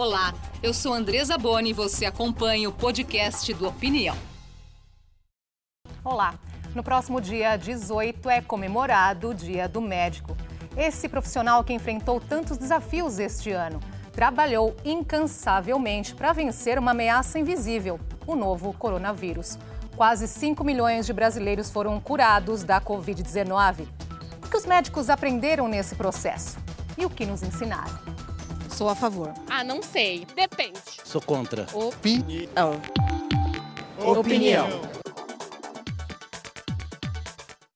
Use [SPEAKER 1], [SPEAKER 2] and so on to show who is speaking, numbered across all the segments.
[SPEAKER 1] Olá, eu sou Andresa Boni e você acompanha o podcast do Opinião.
[SPEAKER 2] Olá, no próximo dia 18 é comemorado o Dia do Médico. Esse profissional que enfrentou tantos desafios este ano trabalhou incansavelmente para vencer uma ameaça invisível, o novo coronavírus. Quase 5 milhões de brasileiros foram curados da Covid-19. O que os médicos aprenderam nesse processo? E o que nos ensinaram?
[SPEAKER 3] Sou a favor.
[SPEAKER 4] Ah, não sei. Depende.
[SPEAKER 5] Sou contra.
[SPEAKER 3] Opinião.
[SPEAKER 4] Opinião.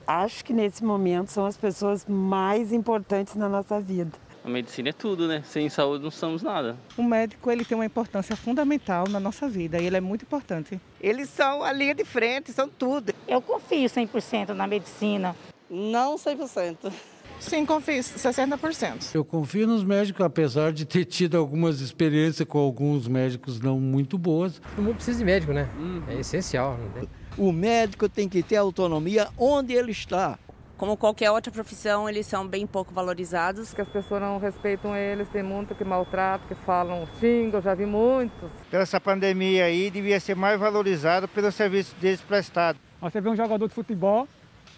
[SPEAKER 6] Acho que nesse momento são as pessoas mais importantes na nossa vida.
[SPEAKER 7] A medicina é tudo, né? Sem saúde não somos nada.
[SPEAKER 8] O médico ele tem uma importância fundamental na nossa vida e ele é muito importante.
[SPEAKER 9] Eles são a linha de frente, são tudo.
[SPEAKER 10] Eu confio 100% na medicina.
[SPEAKER 11] Não 100%.
[SPEAKER 8] Sim, confio 60%.
[SPEAKER 12] Eu confio nos médicos, apesar de ter tido algumas experiências com alguns médicos não muito boas.
[SPEAKER 13] O mundo precisa de médico, né? Uhum. É essencial. Né?
[SPEAKER 14] O médico tem que ter autonomia onde ele está.
[SPEAKER 15] Como qualquer outra profissão, eles são bem pouco valorizados.
[SPEAKER 16] Que as pessoas não respeitam eles, tem muito que maltratam, que falam xingam, eu já vi muitos.
[SPEAKER 17] Pela essa pandemia aí, devia ser mais valorizado pelo serviço deles prestado.
[SPEAKER 18] Você vê um jogador de futebol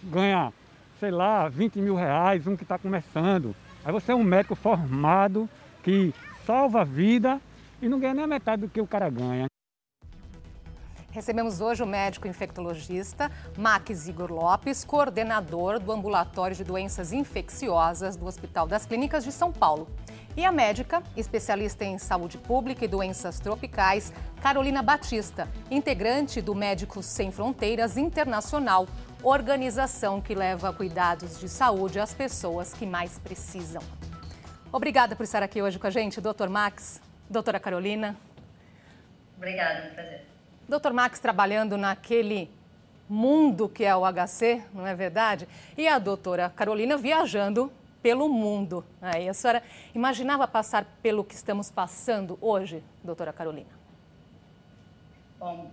[SPEAKER 18] ganhar, sei lá, 20 mil reais, um que está começando. Aí você é um médico formado que salva a vida e não ganha nem a metade do que o cara ganha.
[SPEAKER 2] Recebemos hoje o médico infectologista Max Igor Lopes, coordenador do Ambulatório de Doenças Infecciosas do Hospital das Clínicas de São Paulo. E a médica, especialista em saúde pública e doenças tropicais, Carolina Batista, integrante do Médicos Sem Fronteiras Internacional, organização que leva cuidados de saúde às pessoas que mais precisam. Obrigada por estar aqui hoje com a gente, doutor Max, doutora Carolina.
[SPEAKER 19] Obrigada, um prazer.
[SPEAKER 2] Doutor Max trabalhando naquele mundo que é o HC, não é verdade? E a doutora Carolina viajando pelo mundo. Aí a senhora imaginava passar pelo que estamos passando hoje, doutora Carolina?
[SPEAKER 19] Bom,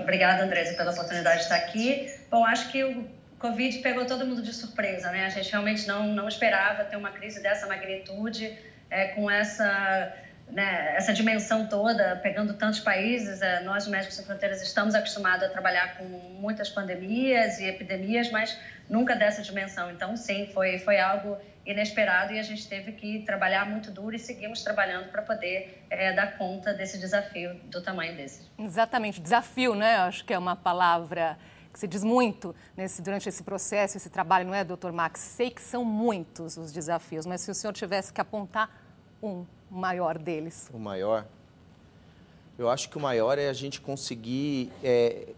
[SPEAKER 19] obrigada, Andresa, pela oportunidade de estar aqui. Bom, acho que o Covid pegou todo mundo de surpresa, né? A gente realmente não, não esperava ter uma crise dessa magnitude, é, com essa né, essa dimensão toda, pegando tantos países, é, nós, Médicos Sem Fronteiras, estamos acostumados a trabalhar com muitas pandemias e epidemias, mas nunca dessa dimensão. Então, sim, foi, foi algo inesperado e a gente teve que trabalhar muito duro e seguimos trabalhando para poder é, dar conta desse desafio do tamanho desse.
[SPEAKER 2] Exatamente, desafio, né? Acho que é uma palavra que se diz muito nesse, durante esse processo, esse trabalho, não é, doutor Max? Sei que são muitos os desafios, mas se o senhor tivesse que apontar um maior deles?
[SPEAKER 20] O maior? Eu acho que o maior é a gente conseguir é,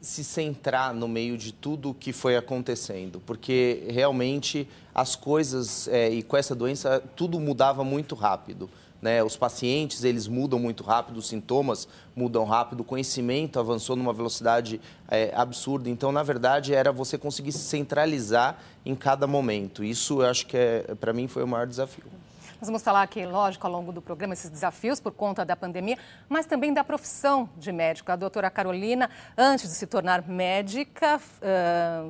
[SPEAKER 20] se centrar no meio de tudo o que foi acontecendo, porque realmente as coisas, é, e com essa doença, tudo mudava muito rápido. Né? Os pacientes, eles mudam muito rápido, os sintomas mudam rápido, o conhecimento avançou numa velocidade é, absurda. Então, na verdade, era você conseguir se centralizar em cada momento. Isso, eu acho que, é, para mim, foi o maior desafio.
[SPEAKER 2] Nós vamos falar aqui, lógico, ao longo do programa, esses desafios por conta da pandemia, mas também da profissão de médico. A doutora Carolina, antes de se tornar médica,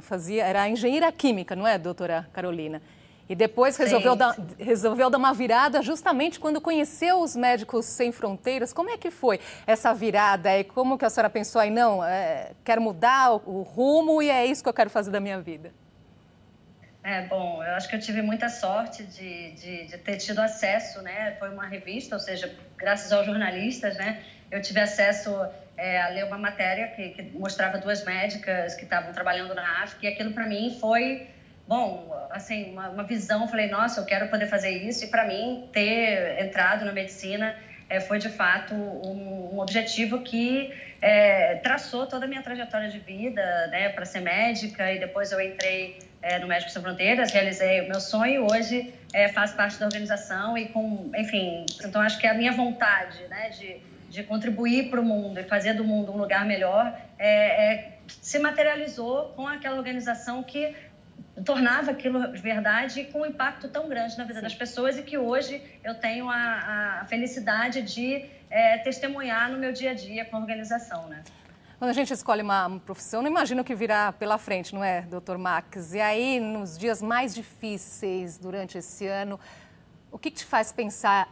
[SPEAKER 2] fazia, era engenheira química, não é, doutora Carolina? E depois resolveu dar, resolveu dar uma virada justamente quando conheceu os Médicos Sem Fronteiras. Como é que foi essa virada? E como que a senhora pensou aí, não, é, quero mudar o, o rumo e é isso que eu quero fazer da minha vida?
[SPEAKER 19] É, bom, eu acho que eu tive muita sorte de, de, de, ter tido acesso, né? Foi uma revista, ou seja, graças aos jornalistas, né? Eu tive acesso é, a ler uma matéria que, que mostrava duas médicas que estavam trabalhando na África e aquilo para mim foi, bom, assim, uma, uma visão. Falei, nossa, eu quero poder fazer isso e para mim ter entrado na medicina é, foi de fato um, um objetivo que é, traçou toda a minha trajetória de vida, né, para ser médica e depois eu entrei é, no Médicos Sem Fronteiras, realizei o meu sonho, hoje é, faço parte da organização e com, enfim, então acho que a minha vontade, né, de, de contribuir para o mundo e fazer do mundo um lugar melhor é, é, se materializou com aquela organização que tornava aquilo verdade com um impacto tão grande na vida Sim. das pessoas e que hoje eu tenho a, a felicidade de é, testemunhar no meu dia a dia com a organização, né?
[SPEAKER 2] Quando a gente escolhe uma, profissão, não imagina o que virá pela frente, não é, doutor Max? E aí, nos dias mais difíceis durante esse ano, o que, que te faz pensar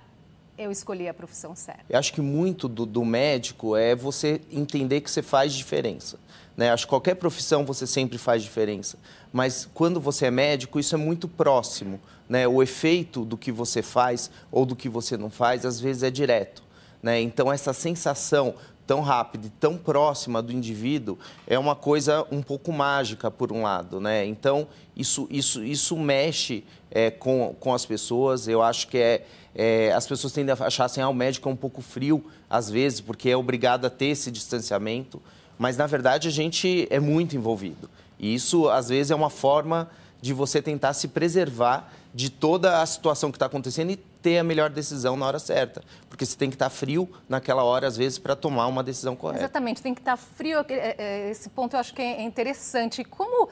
[SPEAKER 2] eu escolhi a profissão certa?
[SPEAKER 20] Eu acho que muito do, do médico é você entender que você faz diferença. Né? Acho que qualquer profissão você sempre faz diferença. Mas quando você é médico, isso é muito próximo. Né? O efeito do que você faz ou do que você não faz, às vezes é direto. Né? Então, essa sensação tão rápida e tão próxima do indivíduo é uma coisa um pouco mágica, por um lado. Né? Então, isso, isso, isso mexe é, com, com as pessoas. Eu acho que é, é, as pessoas tendem a achar assim, ah, o médico é um pouco frio, às vezes, porque é obrigado a ter esse distanciamento. Mas, na verdade, a gente é muito envolvido. E isso, às vezes, é uma forma de você tentar se preservar de toda a situação que está acontecendo e ter a melhor decisão na hora certa. Porque você tem que estar tá frio naquela hora, às vezes, para tomar uma decisão correta.
[SPEAKER 2] Exatamente, tem que estar tá frio. É, é, esse ponto eu acho que é interessante. Como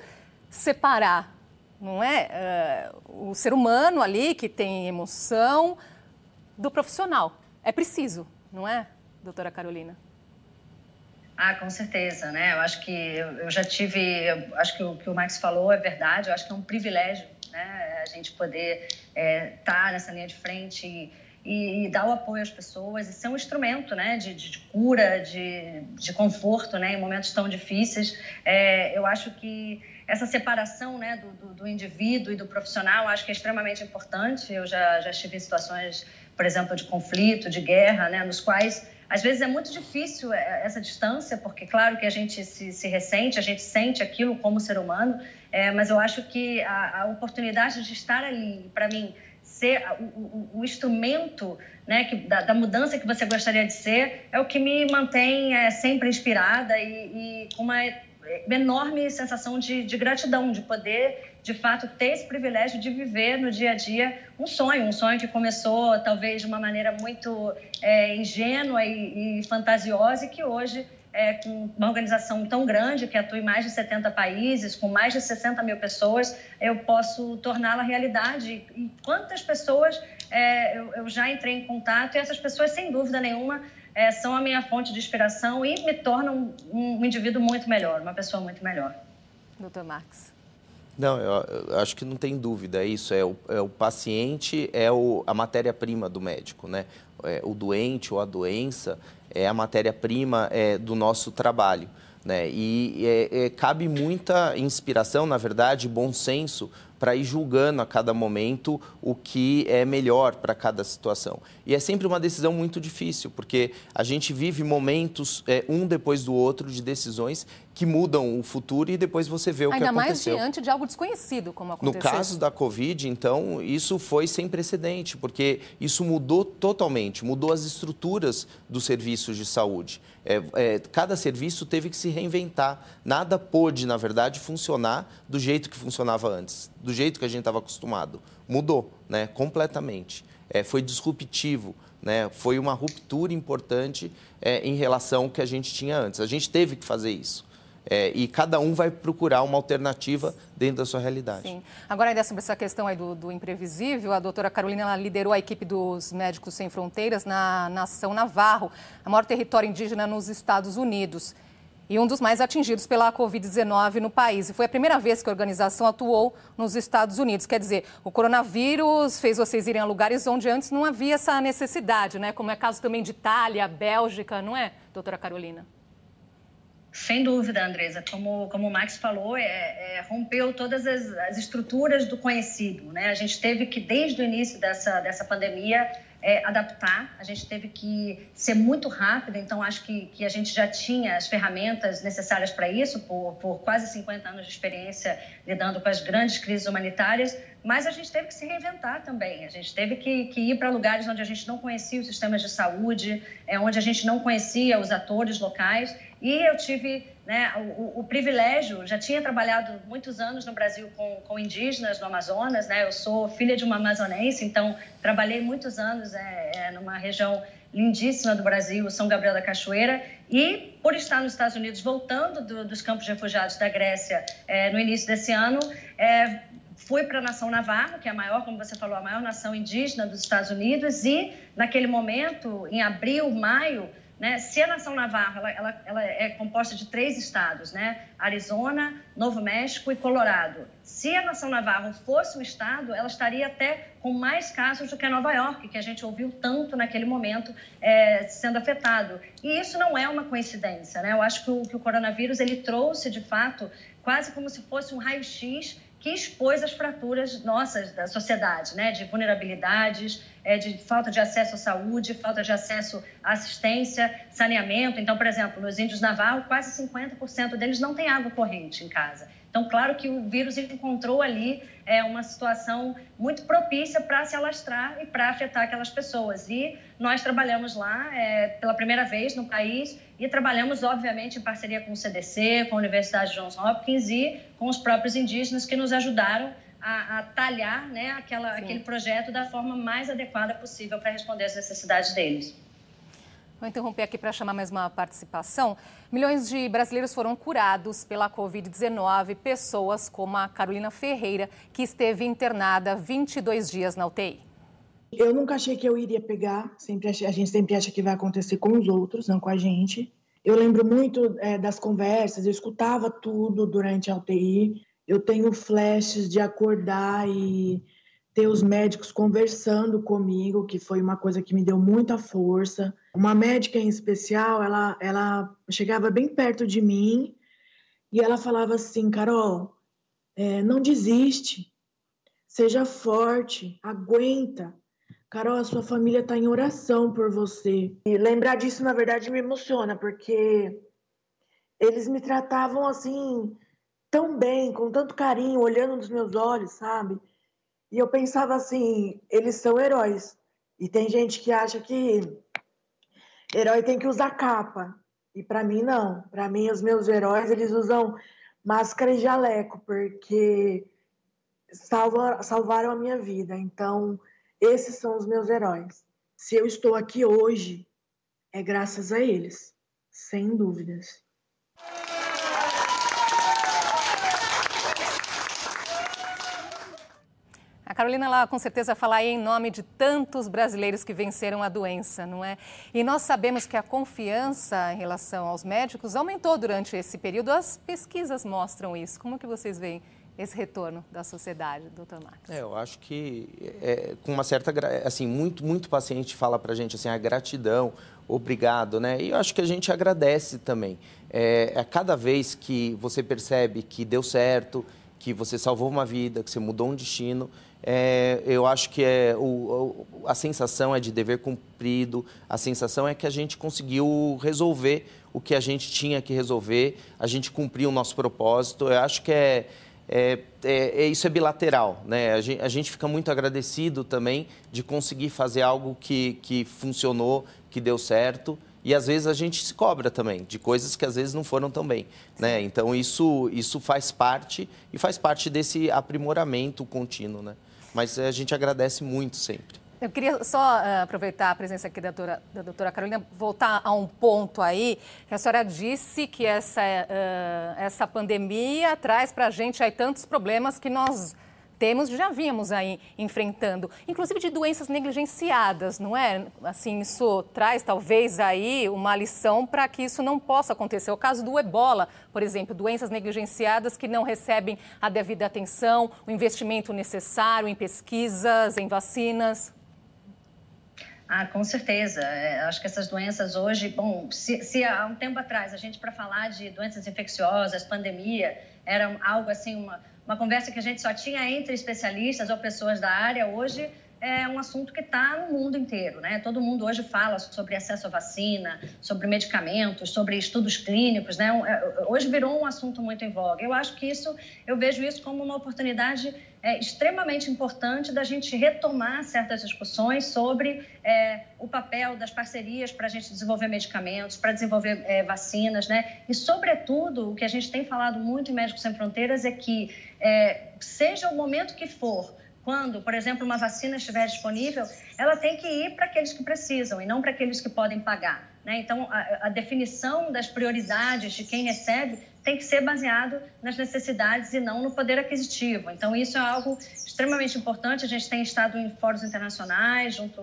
[SPEAKER 2] separar, não é? Uh, o ser humano ali que tem emoção do profissional. É preciso, não é, doutora Carolina?
[SPEAKER 19] Ah, com certeza, né? Eu acho que eu já tive, acho que o que o Max falou é verdade. Eu acho que é um privilégio, né? A gente poder estar é, tá nessa linha de frente e, e, e, dar o apoio às pessoas e ser um instrumento, né? De, de, de cura, de, de conforto, né? Em momentos tão difíceis. É, eu acho que essa separação, né? Do, do, do indivíduo e do profissional, acho que é extremamente importante. Eu já já estive em situações, por exemplo, de conflito, de guerra, né? Nos quais às vezes é muito difícil é, essa distância, porque, claro, que a gente se, se ressente, a gente sente aquilo como ser humano, é, mas eu acho que a, a oportunidade de estar ali, para mim, ser o, o, o instrumento né, que, da, da, mudança que você gostaria de ser, é o que me mantém é, sempre inspirada e, e com uma enorme sensação de, de, gratidão, de poder, de fato, ter esse privilégio de viver no dia a dia um sonho, um sonho que começou talvez de uma maneira muito é, ingênua e, e, fantasiosa e que hoje, é, com uma organização tão grande, que atua em mais de 70 países, com mais de 60 mil pessoas, eu posso torná-la realidade. E quantas pessoas é, eu, eu já entrei em contato e essas pessoas, sem dúvida nenhuma, é, são a minha fonte de inspiração e me tornam um, um indivíduo muito melhor, uma pessoa muito melhor.
[SPEAKER 2] Doutor Max.
[SPEAKER 20] Não, eu, acho que não tem dúvida, é isso, é o, é o paciente, é o, a matéria-prima do médico, né? É, o doente ou a doença é a matéria-prima é, do nosso trabalho. Né? E é, é, cabe muita inspiração, na verdade, bom senso para ir julgando a cada momento o que é melhor para cada situação. E é sempre uma decisão muito difícil, porque a gente vive momentos é, um depois do outro de decisões que mudam o futuro e depois você vê o
[SPEAKER 2] Ainda
[SPEAKER 20] que aconteceu.
[SPEAKER 2] Ainda mais diante de algo desconhecido, como aconteceu.
[SPEAKER 20] No caso da Covid, então, isso foi sem precedente, porque isso mudou totalmente, mudou as estruturas dos serviços de saúde. É, é, cada serviço teve que se reinventar. Nada pôde, na verdade, funcionar do jeito que funcionava antes, do jeito que a gente estava acostumado. Mudou, né, completamente. É, foi disruptivo, né, foi uma ruptura importante é, em relação ao que a gente tinha antes. A gente teve que fazer isso. É, e cada um vai procurar uma alternativa dentro da sua realidade.
[SPEAKER 2] Sim. Agora, ainda sobre essa questão aí do, do imprevisível, a doutora Carolina liderou a equipe dos Médicos Sem Fronteiras na Nação Navarro, a maior território indígena nos Estados Unidos e um dos mais atingidos pela Covid-19 no país. E foi a primeira vez que a organização atuou nos Estados Unidos. Quer dizer, o coronavírus fez vocês irem a lugares onde antes não havia essa necessidade, né? Como é caso também de Itália, Bélgica, não é, doutora Carolina?
[SPEAKER 19] Sem dúvida, Andresa. Como, como o Max falou, é, é, rompeu todas as, as, estruturas do conhecido. Né? A gente teve que, desde o início dessa, dessa pandemia, é, adaptar, a gente teve que ser muito rápido, então acho que, que a gente já tinha as ferramentas necessárias para isso, por, por quase 50 anos de experiência lidando com as grandes crises humanitárias, mas a gente teve que se reinventar também, a gente teve que, que ir para lugares onde a gente não conhecia os sistemas de saúde, é, onde a gente não conhecia os atores locais, e eu tive né, o, o, privilégio, já tinha trabalhado muitos anos no Brasil com, com, indígenas no Amazonas, né? Eu sou filha de uma amazonense, então trabalhei muitos anos é, é, numa região lindíssima do Brasil, São Gabriel da Cachoeira, e por estar nos Estados Unidos, voltando do, dos campos de refugiados da Grécia é, no início desse ano, é, fui para a nação Navarro, que é a maior, como você falou, a maior nação indígena dos Estados Unidos, e naquele momento, em abril, maio, né? Se a nação Navarro ela, ela, ela, é composta de três estados, né? Arizona, Novo México e Colorado. Se a nação Navarro fosse um estado, ela estaria até com mais casos do que Nova York, que a gente ouviu tanto naquele momento é, sendo afetado. E isso não é uma coincidência, né? Eu acho que o, que o coronavírus ele trouxe de fato quase como se fosse um raio-x que expôs as fraturas nossas da sociedade, né? de vulnerabilidades, é, de falta de acesso à saúde, falta de acesso à assistência, saneamento. Então, por exemplo, nos índios Navarro, quase 50% deles não têm água corrente em casa. Então, claro que o vírus encontrou ali é, uma situação muito propícia para se alastrar e para afetar aquelas pessoas. E nós trabalhamos lá é, pela primeira vez no país e trabalhamos, obviamente, em parceria com o CDC, com a Universidade Johns Hopkins e com os próprios indígenas que nos ajudaram a, a talhar né, aquela, aquele projeto da forma mais adequada possível para responder às necessidades deles.
[SPEAKER 2] Vou interromper aqui para chamar mais uma participação. Milhões de brasileiros foram curados pela Covid-19, pessoas como a Carolina Ferreira, que esteve internada 22 dias na UTI.
[SPEAKER 5] Eu nunca achei que eu iria pegar, sempre achei, a gente sempre acha que vai acontecer com os outros, não com a gente. Eu lembro muito é, das conversas, eu escutava tudo durante a UTI. Eu tenho flashes de acordar e ter os médicos conversando comigo, que foi uma coisa que me deu muita força. Uma médica em especial, ela, ela chegava bem perto de mim e ela falava assim, Carol, é, não desiste, seja forte, aguenta. Carol, a sua família está em oração por você. E lembrar disso, na verdade, me emociona, porque eles me tratavam assim tão bem, com tanto carinho, olhando nos meus olhos, sabe? E eu pensava assim, eles são heróis. E tem gente que acha que herói tem que usar capa. E para mim não. Para mim os meus heróis, eles usam máscara e jaleco, porque salva, salvaram a minha vida. Então, esses são os meus heróis. Se eu estou aqui hoje, é graças a eles, sem dúvidas.
[SPEAKER 2] A Carolina, ela com certeza fala em nome de tantos brasileiros que venceram a doença, não é? E nós sabemos que a confiança em relação aos médicos aumentou durante esse período. As pesquisas mostram isso. Como que vocês veem esse retorno da sociedade, doutor Marcos?
[SPEAKER 20] É, eu acho que é, com uma certa, assim, muito, muito paciente fala para a gente assim, a gratidão, obrigado, né? E eu acho que a gente agradece também. É, a cada vez que você percebe que deu certo, que você salvou uma vida, que você mudou um destino, é, eu acho que é, o, a sensação é de dever cumprido, a sensação é que a gente conseguiu resolver o que a gente tinha que resolver, a gente cumpriu o nosso propósito. Eu acho que é, é, é, é isso é bilateral, né? A gente, a gente, fica muito agradecido também de conseguir fazer algo que, que funcionou, que deu certo. E às vezes a gente se cobra também de coisas que às vezes não foram tão bem, né? Então isso isso faz parte e faz parte desse aprimoramento contínuo, né? Mas a gente agradece muito sempre.
[SPEAKER 2] Eu queria só uh, aproveitar a presença aqui da doutora, da doutora Carolina, voltar a um ponto aí, que a senhora disse que essa, uh, essa pandemia traz para a gente aí tantos problemas que nós temos, já vínhamos aí enfrentando, inclusive de doenças negligenciadas, não é? Assim, isso traz talvez aí uma lição para que isso não possa acontecer. O caso do ebola, por exemplo, doenças negligenciadas que não recebem a devida atenção, o investimento necessário em pesquisas, em vacinas.
[SPEAKER 19] Ah, com certeza. É, acho que essas doenças hoje, bom, se, se, há um tempo atrás a gente para falar de doenças infecciosas, pandemia, era algo assim, uma, uma conversa que a gente só tinha entre especialistas ou pessoas da área, hoje é um assunto que está no mundo inteiro, né? Todo mundo hoje fala sobre acesso à vacina, sobre medicamentos, sobre estudos clínicos, né? É, hoje virou um assunto muito em voga. Eu acho que isso, eu vejo isso como uma oportunidade é, extremamente importante da gente retomar certas discussões sobre é, o papel das parcerias para a gente desenvolver medicamentos, para desenvolver é, vacinas, né? E, sobretudo, o que a gente tem falado muito em Médicos Sem Fronteiras é que, é, seja o momento que for, quando, por exemplo, uma vacina estiver disponível, ela tem que ir para aqueles que precisam e não para aqueles que podem pagar. Né? Então, a, a, definição das prioridades de quem recebe tem que ser baseado nas necessidades e não no poder aquisitivo. Então, isso é algo extremamente importante. A gente tem estado em fóruns internacionais, junto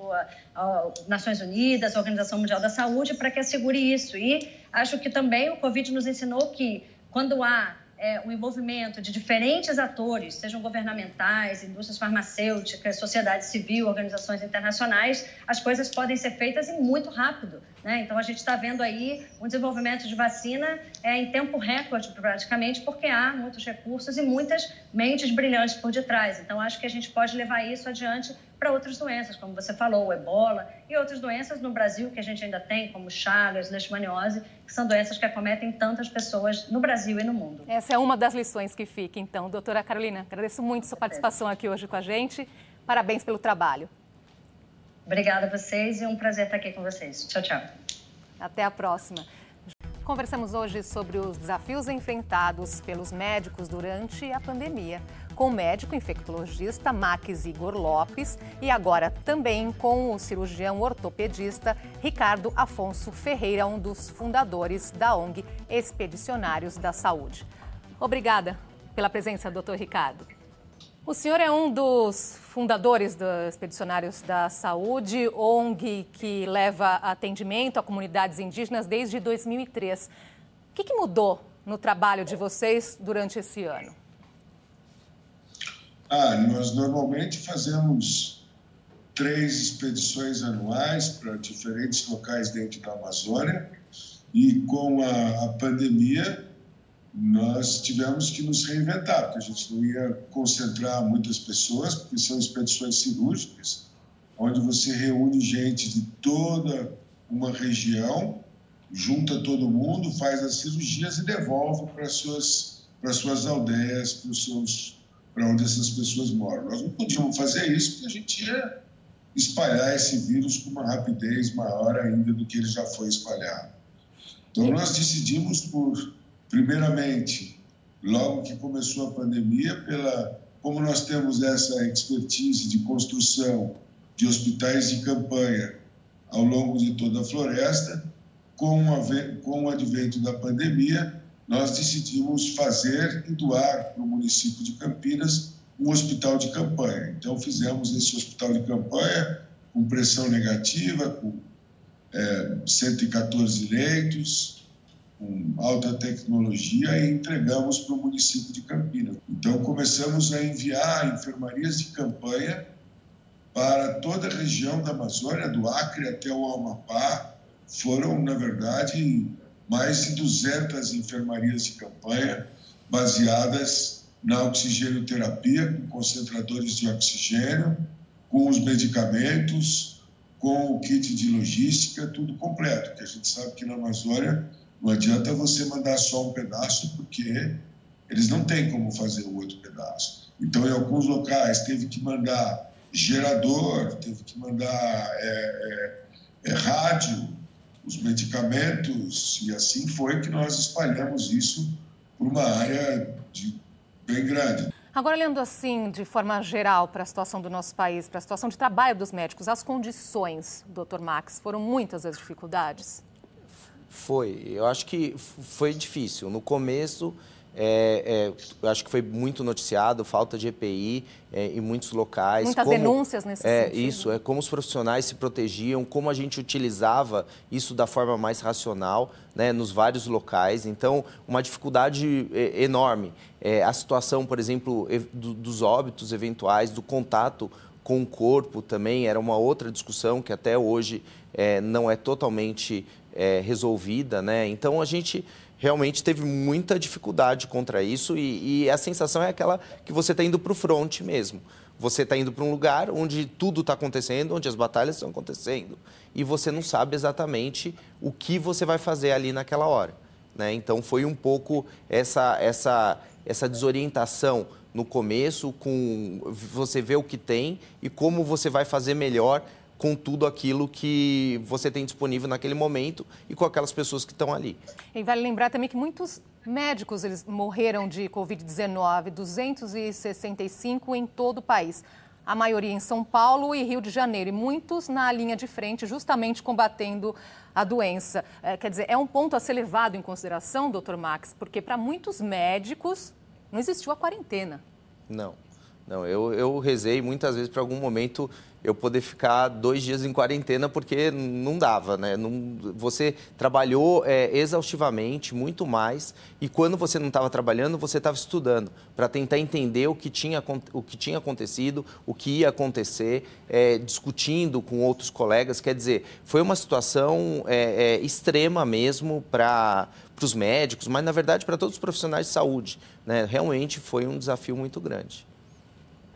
[SPEAKER 19] às Nações Unidas, à Organização Mundial da Saúde, para que assegure isso. E acho que também o Covid nos ensinou que quando há é, o envolvimento de diferentes atores, sejam governamentais, indústrias farmacêuticas, sociedade civil, organizações internacionais, as coisas podem ser feitas e muito rápido. Né? Então, a gente está vendo aí um desenvolvimento de vacina é, em tempo recorde, praticamente, porque há muitos recursos e muitas mentes brilhantes por detrás. Então, acho que a gente pode levar isso adiante para outras doenças, como você falou, o ebola e outras doenças no Brasil que a gente ainda tem, como Chagas, leishmaniose, que são doenças que acometem tantas pessoas no Brasil e no mundo.
[SPEAKER 2] Essa é uma das lições que fica, então. Doutora Carolina, agradeço muito sua participação aqui hoje com a gente. Parabéns pelo trabalho.
[SPEAKER 19] Obrigada a vocês e um prazer estar aqui com vocês. Tchau, tchau.
[SPEAKER 2] Até a próxima. Conversamos hoje sobre os desafios enfrentados pelos médicos durante a pandemia, com o médico infectologista Max Igor Lopes e agora também com o cirurgião ortopedista Ricardo Afonso Ferreira, um dos fundadores da ONG Expedicionários da Saúde. Obrigada pela presença, doutor Ricardo. O senhor é um dos fundadores dos Expedicionários da Saúde, ONG que leva atendimento a comunidades indígenas desde 2003. O que, que mudou no trabalho de vocês durante esse ano?
[SPEAKER 21] Ah, nós normalmente fazemos três expedições anuais para diferentes locais dentro da Amazônia e com a, a pandemia nós tivemos que nos reinventar, porque a gente não ia concentrar muitas pessoas, porque são expedições cirúrgicas, onde você reúne gente de toda uma região, junta todo mundo, faz as cirurgias e devolve para suas para suas aldeias, para os seus para onde essas pessoas moram. Nós não podíamos fazer isso porque a gente ia espalhar esse vírus com uma rapidez maior ainda do que ele já foi espalhado. Então nós decidimos por primeiramente, logo que começou a pandemia, pela como nós temos essa expertise de construção de hospitais de campanha ao longo de toda a floresta, com, com o advento da pandemia, nós decidimos fazer e doar para o município de Campinas um hospital de campanha. Então, fizemos esse hospital de campanha com pressão negativa, com é, 114 leitos, com alta tecnologia e entregamos para o município de Campinas. Então, começamos a enviar enfermarias de campanha para toda a região da Amazônia, do Acre até o Amapá. Foram, na verdade, mais de 200 enfermarias de campanha baseadas na oxigênio-terapia, com concentradores de oxigênio, com os medicamentos, com o kit de logística, tudo completo, porque a gente sabe que na Amazônia não adianta você mandar só um pedaço, porque eles não têm como fazer o outro pedaço. Então, em alguns locais, teve que mandar gerador, teve que mandar é, é, é, rádio, os medicamentos, e assim foi que nós espalhamos isso por uma área de, bem grande.
[SPEAKER 2] Agora, olhando assim, de forma geral, para a situação do nosso país, para a situação de trabalho dos médicos, as condições, doutor Max, foram muitas as dificuldades?
[SPEAKER 20] Foi. Eu acho que foi difícil. No começo, é, é, eu acho que foi muito noticiado, falta de EPI é, em muitos locais.
[SPEAKER 2] Muitas
[SPEAKER 20] como,
[SPEAKER 2] denúncias nesse
[SPEAKER 20] é,
[SPEAKER 2] sentido.
[SPEAKER 20] Isso, é como os profissionais se protegiam, como a gente utilizava isso da forma mais racional né, nos vários locais. Então, uma dificuldade é, enorme. É, a situação, por exemplo, do, dos óbitos eventuais, do contato com o corpo também era uma outra discussão que até hoje é, não é totalmente resolvida, né? Então a gente realmente teve muita dificuldade contra isso e, e a sensação é aquela que você está indo para o front mesmo. Você está indo para um lugar onde tudo está acontecendo, onde as batalhas estão acontecendo e você não sabe exatamente o que você vai fazer ali naquela hora. Né? Então foi um pouco essa, essa, essa desorientação no começo, com você ver o que tem e como você vai fazer melhor com tudo aquilo que você tem disponível naquele momento e com aquelas pessoas que estão ali.
[SPEAKER 2] E vale lembrar também que muitos médicos eles morreram de Covid-19, 265 em todo o país. A maioria em São Paulo e Rio de Janeiro, e muitos na linha de frente, justamente combatendo a doença. É, quer dizer, é um ponto a ser levado em consideração, doutor Max, porque para muitos médicos não existiu a quarentena.
[SPEAKER 20] Não. Não, eu, eu rezei muitas vezes para algum momento eu poder ficar dois dias em quarentena porque não dava, né? Não, você trabalhou é, exaustivamente, muito mais, e quando você não estava trabalhando, você estava estudando para tentar entender o que, tinha, o que tinha acontecido, o que ia acontecer, é, discutindo com outros colegas. Quer dizer, foi uma situação é, é extrema mesmo para os médicos, mas na verdade para todos os profissionais de saúde. Né? Realmente foi um desafio muito grande.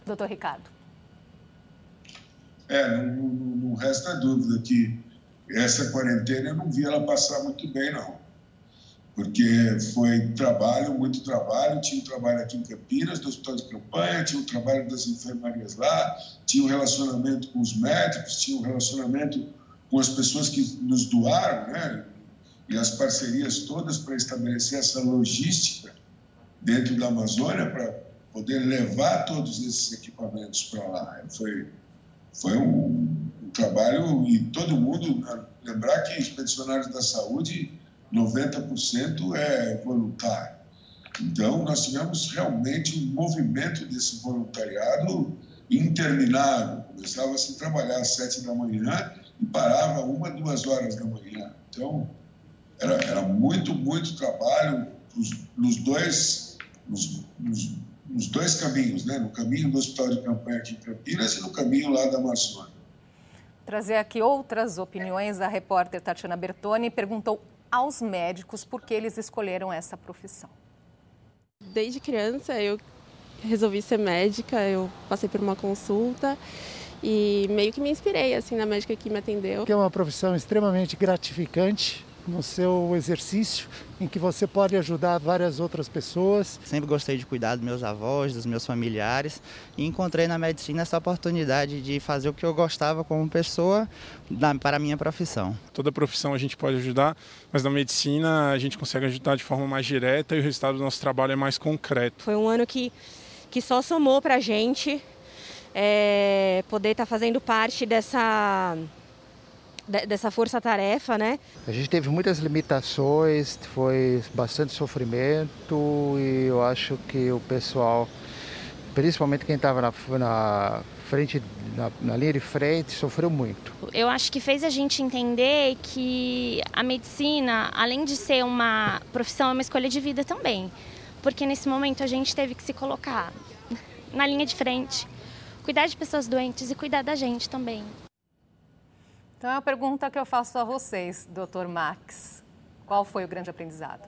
[SPEAKER 2] Doutor Ricardo.
[SPEAKER 21] É, não, não, não resta dúvida que essa quarentena eu não vi ela passar muito bem, não. Porque foi trabalho, muito trabalho. Tinha um trabalho aqui em Campinas, do hospital de campanha, tinha o um trabalho das enfermarias lá, tinha um relacionamento com os médicos, tinha um relacionamento com as pessoas que nos doaram, né? E as parcerias todas para estabelecer essa logística dentro da Amazônia para poder levar todos esses equipamentos para lá. Foi foi um, um, trabalho e todo mundo lembrar que expedicionários da saúde 90% é voluntário. Então nós tivemos realmente um movimento desse voluntariado interminável. Começava a se trabalhar às sete da manhã e parava uma, duas horas da manhã. Então era, era muito, muito trabalho nos dois, nos, nos nos dois caminhos, né? no caminho do Hospital de Campanha aqui em Campinas e no caminho lá da Amazônia.
[SPEAKER 2] Trazer aqui outras opiniões, a repórter Tatiana Bertoni perguntou aos médicos por que eles escolheram essa profissão.
[SPEAKER 4] Desde criança eu resolvi ser médica, eu passei por uma consulta e meio que me inspirei assim na médica que me atendeu.
[SPEAKER 22] Que é uma profissão extremamente gratificante, no seu exercício, em que você pode ajudar várias outras pessoas.
[SPEAKER 23] Sempre gostei de cuidar dos meus avós, dos meus familiares e encontrei na medicina essa oportunidade de fazer o que eu gostava como pessoa para a minha profissão.
[SPEAKER 24] Toda profissão a gente pode ajudar, mas na medicina a gente consegue ajudar de forma mais direta e o resultado do nosso trabalho é mais concreto.
[SPEAKER 4] Foi um ano que, que só somou para a gente é, poder estar tá fazendo parte dessa dessa força-tarefa, né?
[SPEAKER 22] A gente teve muitas limitações, foi bastante sofrimento e eu acho que o pessoal, principalmente quem estava na, na, frente, na, na linha de frente, sofreu muito.
[SPEAKER 25] Eu acho que fez a gente entender que a medicina, além de ser uma profissão, é uma escolha de vida também. Porque nesse momento a gente teve que se colocar na linha de frente, cuidar de pessoas doentes e cuidar da gente também.
[SPEAKER 2] Então, é uma pergunta que eu faço a vocês, doutor Max. Qual foi o grande aprendizado?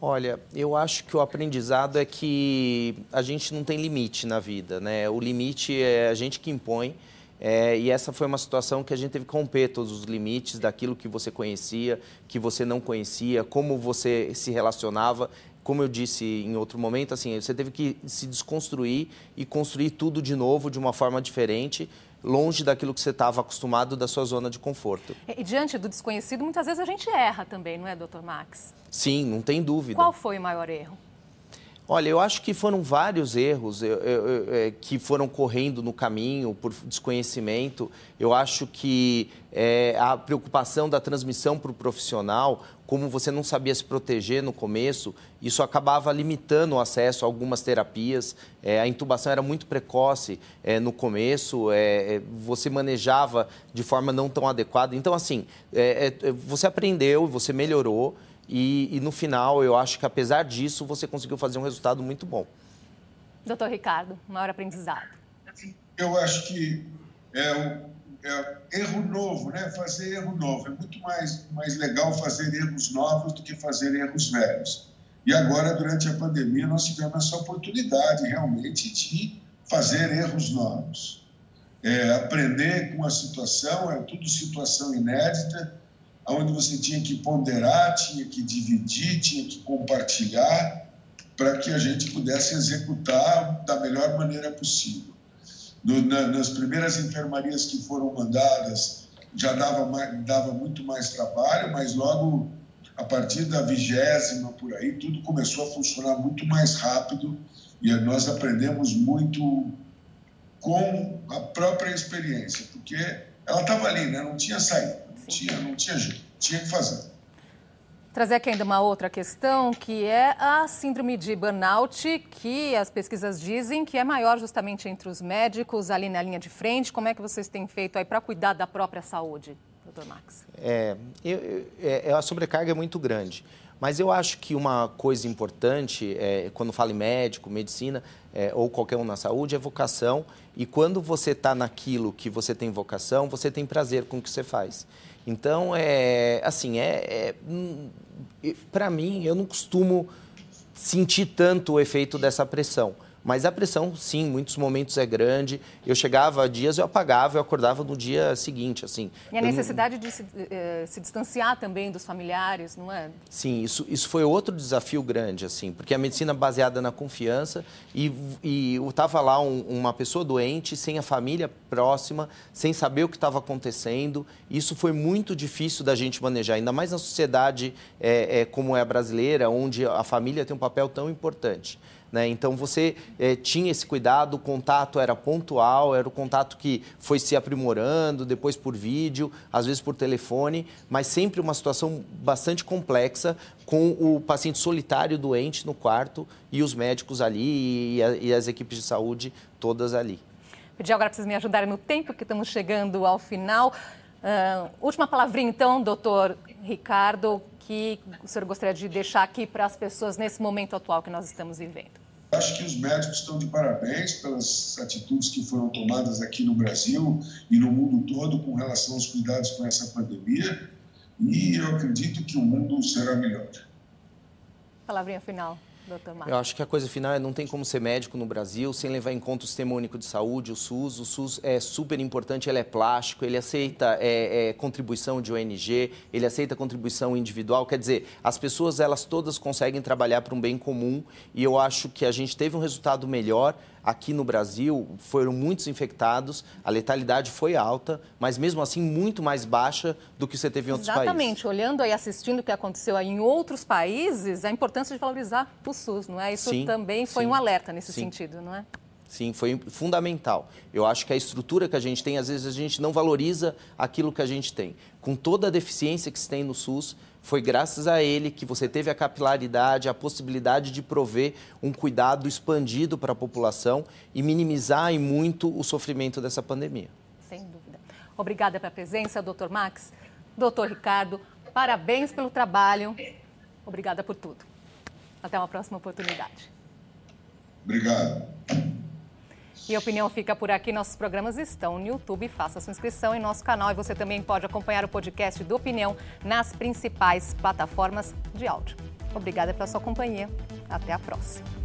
[SPEAKER 20] Olha, eu acho que o aprendizado é que a gente não tem limite na vida, né? O limite é a gente que impõe. É, e essa foi uma situação que a gente teve que romper todos os limites daquilo que você conhecia, que você não conhecia, como você se relacionava. Como eu disse em outro momento, assim, você teve que se desconstruir e construir tudo de novo de uma forma diferente, longe daquilo que você estava acostumado da sua zona de conforto.
[SPEAKER 2] E, diante do desconhecido, muitas vezes a gente erra também, não é, doutor Max?
[SPEAKER 20] Sim, não tem dúvida.
[SPEAKER 2] Qual foi o maior erro?
[SPEAKER 20] Olha, eu acho que foram vários erros eu, eu, eu, é, que foram correndo no caminho por desconhecimento. Eu acho que é, a preocupação da transmissão para o profissional, como você não sabia se proteger no começo, isso acabava limitando o acesso a algumas terapias. É, a intubação era muito precoce é, no começo, é, é, você manejava de forma não tão adequada. Então, assim, você aprendeu, você melhorou. E, e, no final, eu acho que apesar disso, você conseguiu fazer um resultado muito bom.
[SPEAKER 2] Doutor Ricardo, maior aprendizado.
[SPEAKER 21] Eu acho que é, um, é erro novo, né? Fazer erro novo. É muito mais, mais legal fazer erros novos do que fazer erros velhos. E agora, durante a pandemia, nós tivemos essa oportunidade realmente de fazer erros novos. É, aprender com a situação, é tudo situação inédita onde você tinha que ponderar, tinha que dividir, tinha que compartilhar, para que a gente pudesse executar da melhor maneira possível. No, na, nas primeiras enfermarias que foram mandadas, já dava, dava muito mais trabalho, mas logo a partir da vigésima por aí, tudo começou a funcionar muito mais rápido e nós aprendemos muito com a própria experiência, porque ela estava ali, né? não tinha saída tinha, não tinha jeito, tinha que fazer.
[SPEAKER 2] Trazer aqui ainda uma outra questão, que é a síndrome de burnout, que as pesquisas dizem que é maior justamente entre os médicos, ali na linha de frente. Como é que vocês têm feito aí para cuidar da própria saúde, doutor Max?
[SPEAKER 20] É, eu, eu, é, a sobrecarga é muito grande. Mas eu acho que uma coisa importante, é, quando fala em médico, medicina, é, ou qualquer um na saúde, é vocação. E quando você está naquilo que você tem vocação, você tem prazer com o que você faz. Então, é assim, é, é para mim, eu não costumo sentir tanto o efeito dessa pressão. Mas a pressão, sim, em muitos momentos é grande. Eu chegava a dias, eu apagava, eu acordava no dia seguinte, assim.
[SPEAKER 2] E a necessidade eu... de se, eh, se, distanciar também dos familiares, não é?
[SPEAKER 20] Sim, isso, isso foi outro desafio grande, assim, porque a medicina é baseada na confiança e, e eu estava lá um, uma pessoa doente, sem a família próxima, sem saber o que estava acontecendo. Isso foi muito difícil da gente manejar, ainda mais na sociedade é, é, como é a brasileira, onde a família tem um papel tão importante. Né? Então você é, tinha esse cuidado, o contato era pontual, era o contato que foi se aprimorando, depois por vídeo, às vezes por telefone, mas sempre uma situação bastante complexa com o paciente solitário doente no quarto e os médicos ali e, a, e as equipes de saúde todas ali.
[SPEAKER 2] Pedir agora para vocês me ajudarem no tempo, que estamos chegando ao final. Uh, última palavrinha, então, doutor Ricardo que o senhor gostaria de deixar aqui para as pessoas nesse momento atual que nós estamos vivendo?
[SPEAKER 21] Acho que os médicos estão de parabéns pelas atitudes que foram tomadas aqui no Brasil e no mundo todo com relação aos cuidados com essa pandemia. E eu acredito que o mundo será melhor.
[SPEAKER 2] Palavrinha final.
[SPEAKER 20] Eu acho que a coisa final é não tem como ser médico no Brasil sem levar em conta o Sistema Único de Saúde, o SUS. O SUS é super importante, ele é plástico, ele aceita é, é, contribuição de ONG, ele aceita contribuição individual. Quer dizer, as pessoas, elas todas conseguem trabalhar para um bem comum e eu acho que a gente teve um resultado melhor aqui no Brasil foram muitos infectados, a letalidade foi alta, mas mesmo assim muito mais baixa do que você teve em outros
[SPEAKER 2] Exatamente.
[SPEAKER 20] países.
[SPEAKER 2] Exatamente, olhando e assistindo o que aconteceu aí em outros países, a importância de valorizar o SUS, não é? Isso
[SPEAKER 20] sim,
[SPEAKER 2] também foi
[SPEAKER 20] sim,
[SPEAKER 2] um alerta nesse
[SPEAKER 20] sim.
[SPEAKER 2] sentido, não é?
[SPEAKER 20] Sim, foi fundamental. Eu acho que a estrutura que a gente tem, às vezes a gente não valoriza aquilo que a gente tem. Com toda a deficiência que se tem no SUS, foi graças a ele que você teve a capilaridade, a possibilidade de prover um cuidado expandido para a população e minimizar em muito o sofrimento dessa pandemia.
[SPEAKER 2] Sem dúvida. Obrigada pela presença, doutor Max. Doutor Ricardo, parabéns pelo trabalho. Obrigada por tudo. Até uma próxima oportunidade.
[SPEAKER 21] Obrigado.
[SPEAKER 2] E a opinião fica por aqui. Nossos programas estão no YouTube. Faça sua inscrição em nosso canal e você também pode acompanhar o podcast do Opinião nas principais plataformas de áudio. Obrigada pela sua companhia. Até a próxima.